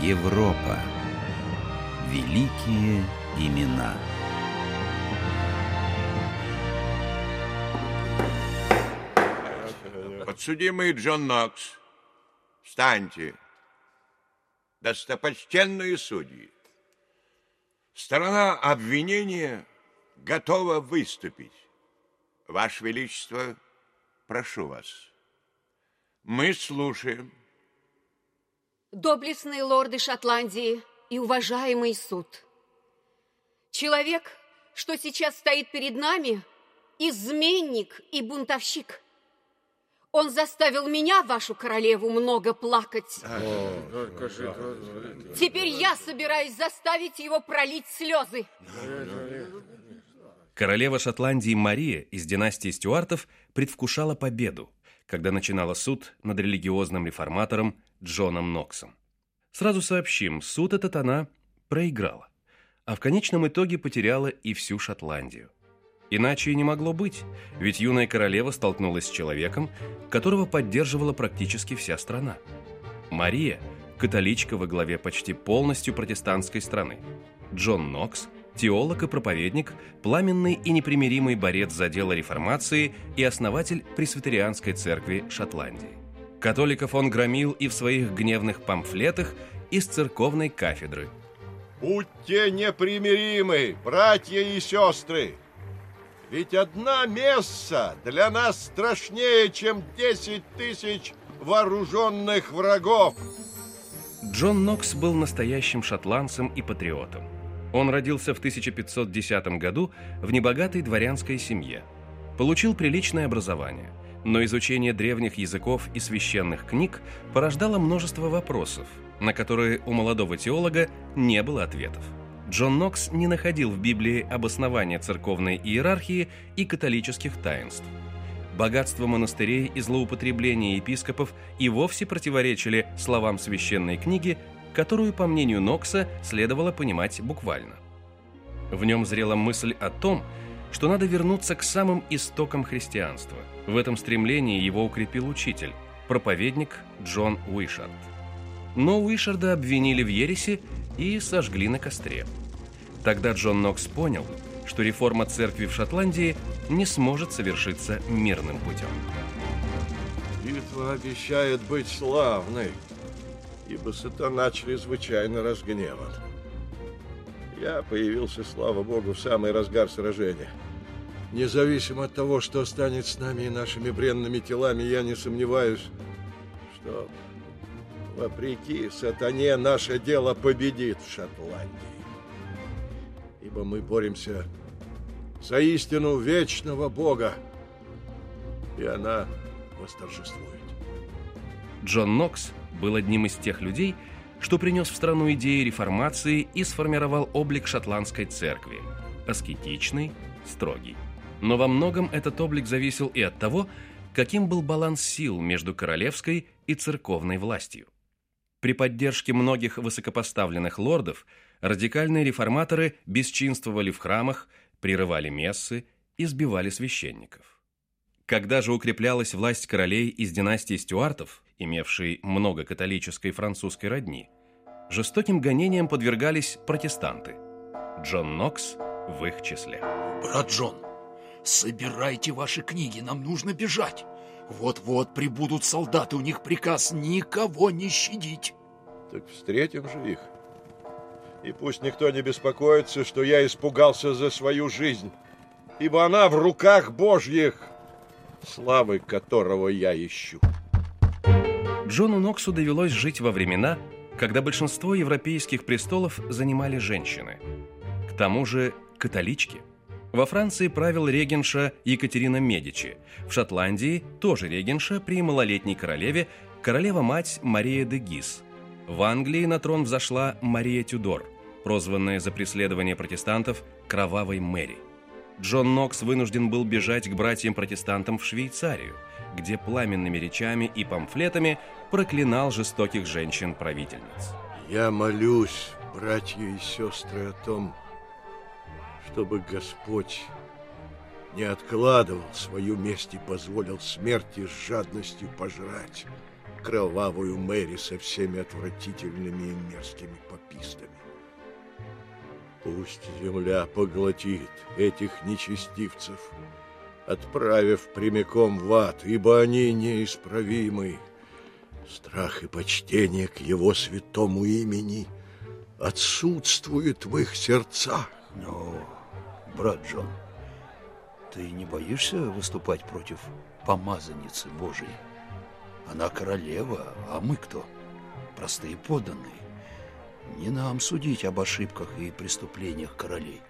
Европа. Великие имена. Подсудимый Джон Нокс, встаньте. Достопочтенные судьи, сторона обвинения готова выступить. Ваше Величество, прошу вас. Мы слушаем. Доблестные лорды Шотландии и уважаемый суд. Человек, что сейчас стоит перед нами, изменник и бунтовщик. Он заставил меня, вашу королеву, много плакать. Теперь я собираюсь заставить его пролить слезы. Королева Шотландии Мария из династии Стюартов предвкушала победу, когда начинала суд над религиозным реформатором Джоном Ноксом. Сразу сообщим, суд этот она проиграла, а в конечном итоге потеряла и всю Шотландию. Иначе и не могло быть, ведь юная королева столкнулась с человеком, которого поддерживала практически вся страна. Мария – католичка во главе почти полностью протестантской страны. Джон Нокс – теолог и проповедник, пламенный и непримиримый борец за дело реформации и основатель пресвитерианской церкви Шотландии. Католиков он громил и в своих гневных памфлетах из церковной кафедры. «Будьте непримиримы, братья и сестры!» Ведь одна месса для нас страшнее, чем 10 тысяч вооруженных врагов. Джон Нокс был настоящим шотландцем и патриотом. Он родился в 1510 году в небогатой дворянской семье. Получил приличное образование, но изучение древних языков и священных книг порождало множество вопросов, на которые у молодого теолога не было ответов. Джон Нокс не находил в Библии обоснования церковной иерархии и католических таинств. Богатство монастырей и злоупотребление епископов и вовсе противоречили словам священной книги, которую, по мнению Нокса, следовало понимать буквально. В нем зрела мысль о том, что надо вернуться к самым истокам христианства. В этом стремлении его укрепил учитель, проповедник Джон Уишард. Но Уишарда обвинили в ереси и сожгли на костре. Тогда Джон Нокс понял, что реформа церкви в Шотландии не сможет совершиться мирным путем. Битва обещает быть славной, ибо сатана чрезвычайно разгневан. Я появился, слава богу, в самый разгар сражения. Независимо от того, что станет с нами и нашими бренными телами, я не сомневаюсь, что Вопреки сатане наше дело победит в Шотландии. Ибо мы боремся за истину вечного Бога, и она восторжествует. Джон Нокс был одним из тех людей, что принес в страну идеи реформации и сформировал облик шотландской церкви – аскетичный, строгий. Но во многом этот облик зависел и от того, каким был баланс сил между королевской и церковной властью. При поддержке многих высокопоставленных лордов радикальные реформаторы бесчинствовали в храмах, прерывали мессы, избивали священников. Когда же укреплялась власть королей из династии Стюартов, имевшей много католической французской родни, жестоким гонениям подвергались протестанты. Джон Нокс в их числе. Брат Джон, собирайте ваши книги, нам нужно бежать. Вот-вот прибудут солдаты, у них приказ никого не щадить. Так встретим же их. И пусть никто не беспокоится, что я испугался за свою жизнь, ибо она в руках Божьих, славы которого я ищу. Джону Ноксу довелось жить во времена, когда большинство европейских престолов занимали женщины. К тому же католички. Во Франции правил регенша Екатерина Медичи, в Шотландии тоже регенша при малолетней королеве королева-мать Мария де Гис. В Англии на трон взошла Мария Тюдор, прозванная за преследование протестантов «Кровавой Мэри». Джон Нокс вынужден был бежать к братьям-протестантам в Швейцарию, где пламенными речами и памфлетами проклинал жестоких женщин-правительниц. Я молюсь, братья и сестры, о том, чтобы Господь не откладывал свою месть и позволил смерти с жадностью пожрать кровавую Мэри со всеми отвратительными и мерзкими попистами. Пусть земля поглотит этих нечестивцев, отправив прямиком в ад, ибо они неисправимы. Страх и почтение к его святому имени отсутствует в их сердцах. Но, брат Джон, ты не боишься выступать против помазанницы Божией? Она королева, а мы кто? Простые подданные. Не нам судить об ошибках и преступлениях королей.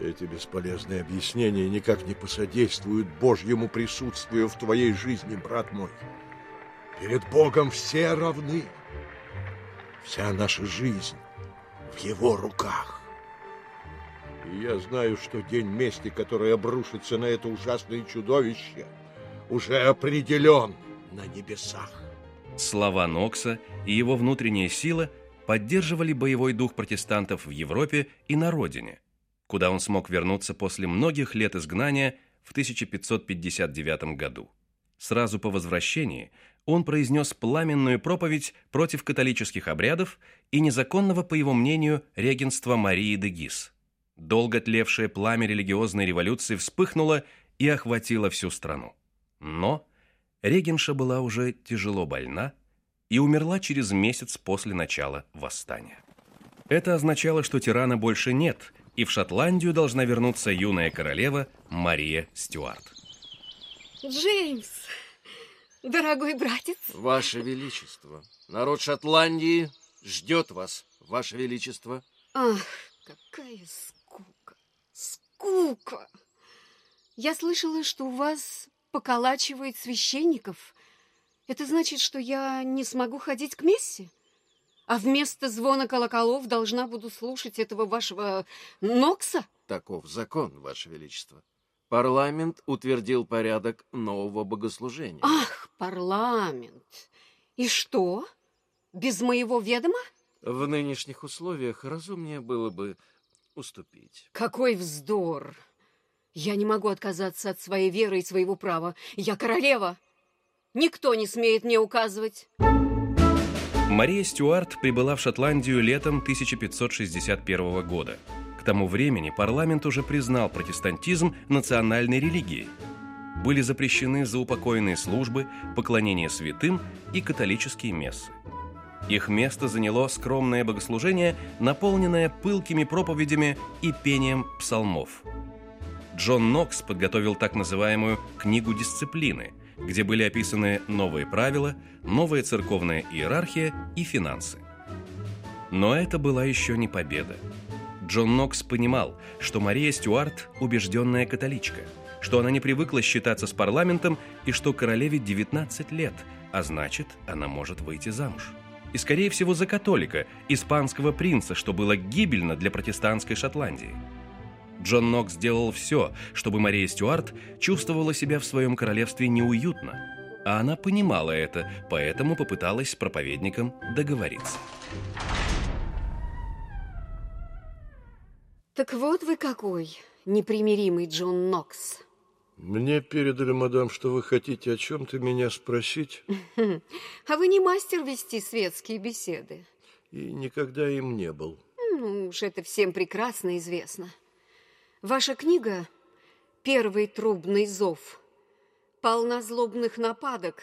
Эти бесполезные объяснения никак не посодействуют Божьему присутствию в твоей жизни, брат мой. Перед Богом все равны. Вся наша жизнь в Его руках. И я знаю, что день мести, который обрушится на это ужасное чудовище, уже определен на небесах. Слова Нокса и его внутренняя сила поддерживали боевой дух протестантов в Европе и на родине, куда он смог вернуться после многих лет изгнания в 1559 году. Сразу по возвращении он произнес пламенную проповедь против католических обрядов и незаконного, по его мнению, регенства Марии де Гис. Долго тлевшее пламя религиозной революции вспыхнуло и охватило всю страну. Но регенша была уже тяжело больна и умерла через месяц после начала восстания. Это означало, что тирана больше нет, и в Шотландию должна вернуться юная королева Мария Стюарт. Джеймс, дорогой братец. Ваше Величество, народ Шотландии ждет вас, Ваше Величество. Ах, какая скука, скука. Я слышала, что у вас поколачивает священников. Это значит, что я не смогу ходить к мессе? А вместо звона колоколов должна буду слушать этого вашего Нокса? Таков закон, Ваше Величество. Парламент утвердил порядок нового богослужения. Ах, парламент! И что? Без моего ведома? В нынешних условиях разумнее было бы уступить. Какой вздор! Я не могу отказаться от своей веры и своего права. Я королева. Никто не смеет мне указывать. Мария Стюарт прибыла в Шотландию летом 1561 года. К тому времени парламент уже признал протестантизм национальной религией. Были запрещены заупокойные службы, поклонение святым и католические мессы. Их место заняло скромное богослужение, наполненное пылкими проповедями и пением псалмов. Джон Нокс подготовил так называемую «книгу дисциплины», где были описаны новые правила, новая церковная иерархия и финансы. Но это была еще не победа. Джон Нокс понимал, что Мария Стюарт – убежденная католичка, что она не привыкла считаться с парламентом и что королеве 19 лет, а значит, она может выйти замуж. И, скорее всего, за католика, испанского принца, что было гибельно для протестантской Шотландии. Джон Нокс сделал все, чтобы Мария Стюарт чувствовала себя в своем королевстве неуютно. А она понимала это, поэтому попыталась с проповедником договориться. Так вот вы какой, непримиримый Джон Нокс. Мне передали, мадам, что вы хотите о чем-то меня спросить. А вы не мастер вести светские беседы? И никогда им не был. Ну уж это всем прекрасно известно. Ваша книга «Первый трубный зов» полна злобных нападок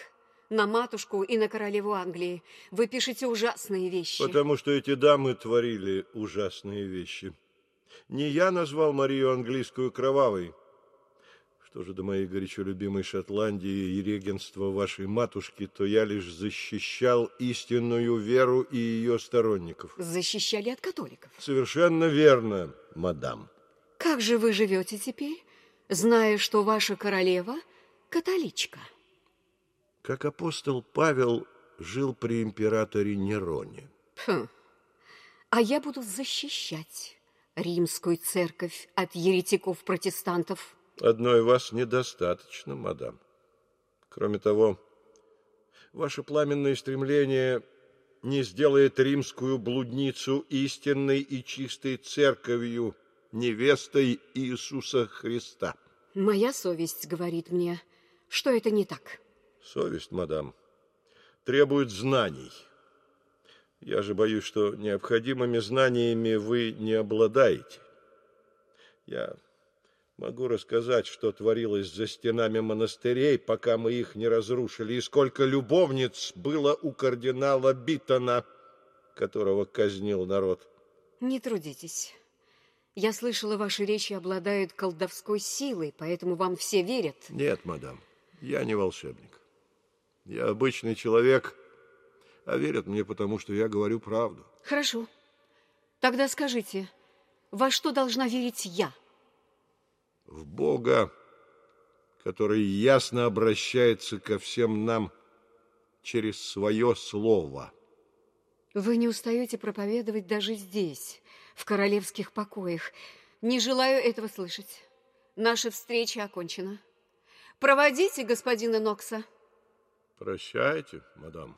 на матушку и на королеву Англии. Вы пишете ужасные вещи. Потому что эти дамы творили ужасные вещи. Не я назвал Марию английскую кровавой. Что же до моей горячо любимой Шотландии и регенства вашей матушки, то я лишь защищал истинную веру и ее сторонников. Защищали от католиков. Совершенно верно, мадам. Как же вы живете теперь, зная, что ваша королева католичка? Как апостол Павел жил при императоре Нероне. Хм. А я буду защищать римскую церковь от еретиков-протестантов. Одной вас недостаточно, мадам. Кроме того, ваше пламенное стремление не сделает римскую блудницу истинной и чистой церковью – невестой Иисуса Христа. Моя совесть говорит мне, что это не так. Совесть, мадам, требует знаний. Я же боюсь, что необходимыми знаниями вы не обладаете. Я могу рассказать, что творилось за стенами монастырей, пока мы их не разрушили, и сколько любовниц было у кардинала Биттона, которого казнил народ. Не трудитесь. Я слышала, ваши речи обладают колдовской силой, поэтому вам все верят. Нет, мадам, я не волшебник. Я обычный человек, а верят мне потому, что я говорю правду. Хорошо. Тогда скажите, во что должна верить я? В Бога, который ясно обращается ко всем нам через свое слово. Вы не устаете проповедовать даже здесь, в королевских покоях. Не желаю этого слышать. Наша встреча окончена. Проводите господина Нокса. Прощайте, мадам.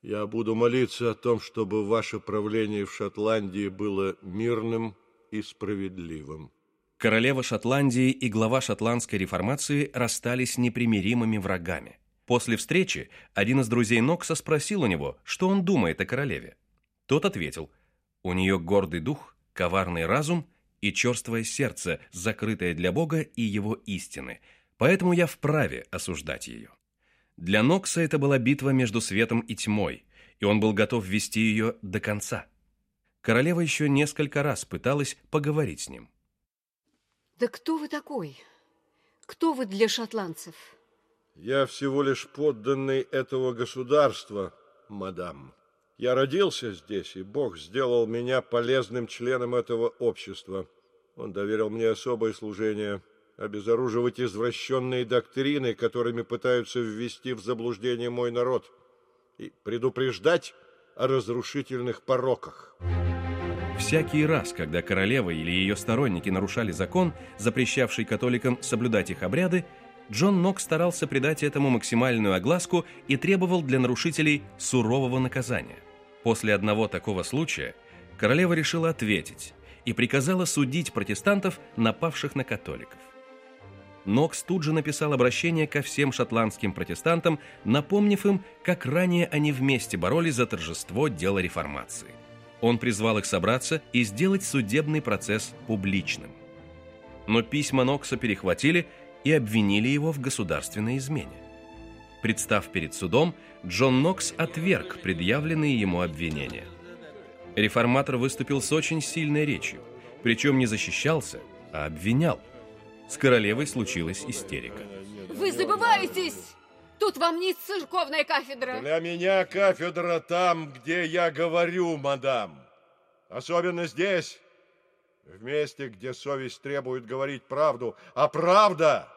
Я буду молиться о том, чтобы ваше правление в Шотландии было мирным и справедливым. Королева Шотландии и глава шотландской реформации расстались непримиримыми врагами. После встречи один из друзей Нокса спросил у него, что он думает о королеве. Тот ответил, у нее гордый дух, коварный разум и черствое сердце, закрытое для Бога и его истины, поэтому я вправе осуждать ее. Для Нокса это была битва между светом и тьмой, и он был готов вести ее до конца. Королева еще несколько раз пыталась поговорить с ним. Да кто вы такой? Кто вы для шотландцев? Я всего лишь подданный этого государства, мадам. Я родился здесь, и Бог сделал меня полезным членом этого общества. Он доверил мне особое служение – обезоруживать извращенные доктрины, которыми пытаются ввести в заблуждение мой народ, и предупреждать о разрушительных пороках. Всякий раз, когда королева или ее сторонники нарушали закон, запрещавший католикам соблюдать их обряды, Джон Нокс старался придать этому максимальную огласку и требовал для нарушителей сурового наказания. После одного такого случая королева решила ответить и приказала судить протестантов, напавших на католиков. Нокс тут же написал обращение ко всем шотландским протестантам, напомнив им, как ранее они вместе боролись за торжество дела реформации. Он призвал их собраться и сделать судебный процесс публичным. Но письма Нокса перехватили и обвинили его в государственной измене. Представ перед судом, Джон Нокс отверг предъявленные ему обвинения. Реформатор выступил с очень сильной речью, причем не защищался, а обвинял. С королевой случилась истерика. Вы забываетесь! Тут вам не церковная кафедра. Для меня кафедра там, где я говорю, мадам. Особенно здесь, в месте, где совесть требует говорить правду. А правда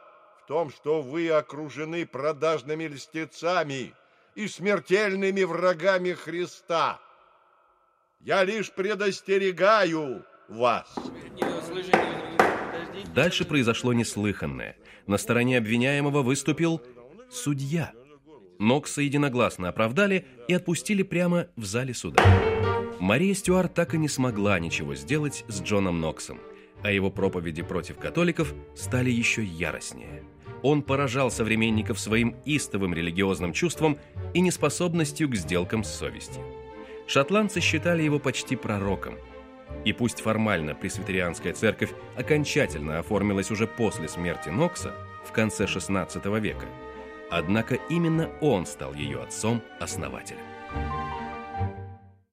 том, что вы окружены продажными льстецами и смертельными врагами Христа. Я лишь предостерегаю вас. Дальше произошло неслыханное. На стороне обвиняемого выступил судья. Нокса единогласно оправдали и отпустили прямо в зале суда. Мария Стюарт так и не смогла ничего сделать с Джоном Ноксом, а его проповеди против католиков стали еще яростнее. Он поражал современников своим истовым религиозным чувством и неспособностью к сделкам с совестью. Шотландцы считали его почти пророком. И пусть формально пресвитерианская церковь окончательно оформилась уже после смерти Нокса в конце XVI века, однако именно он стал ее отцом-основателем.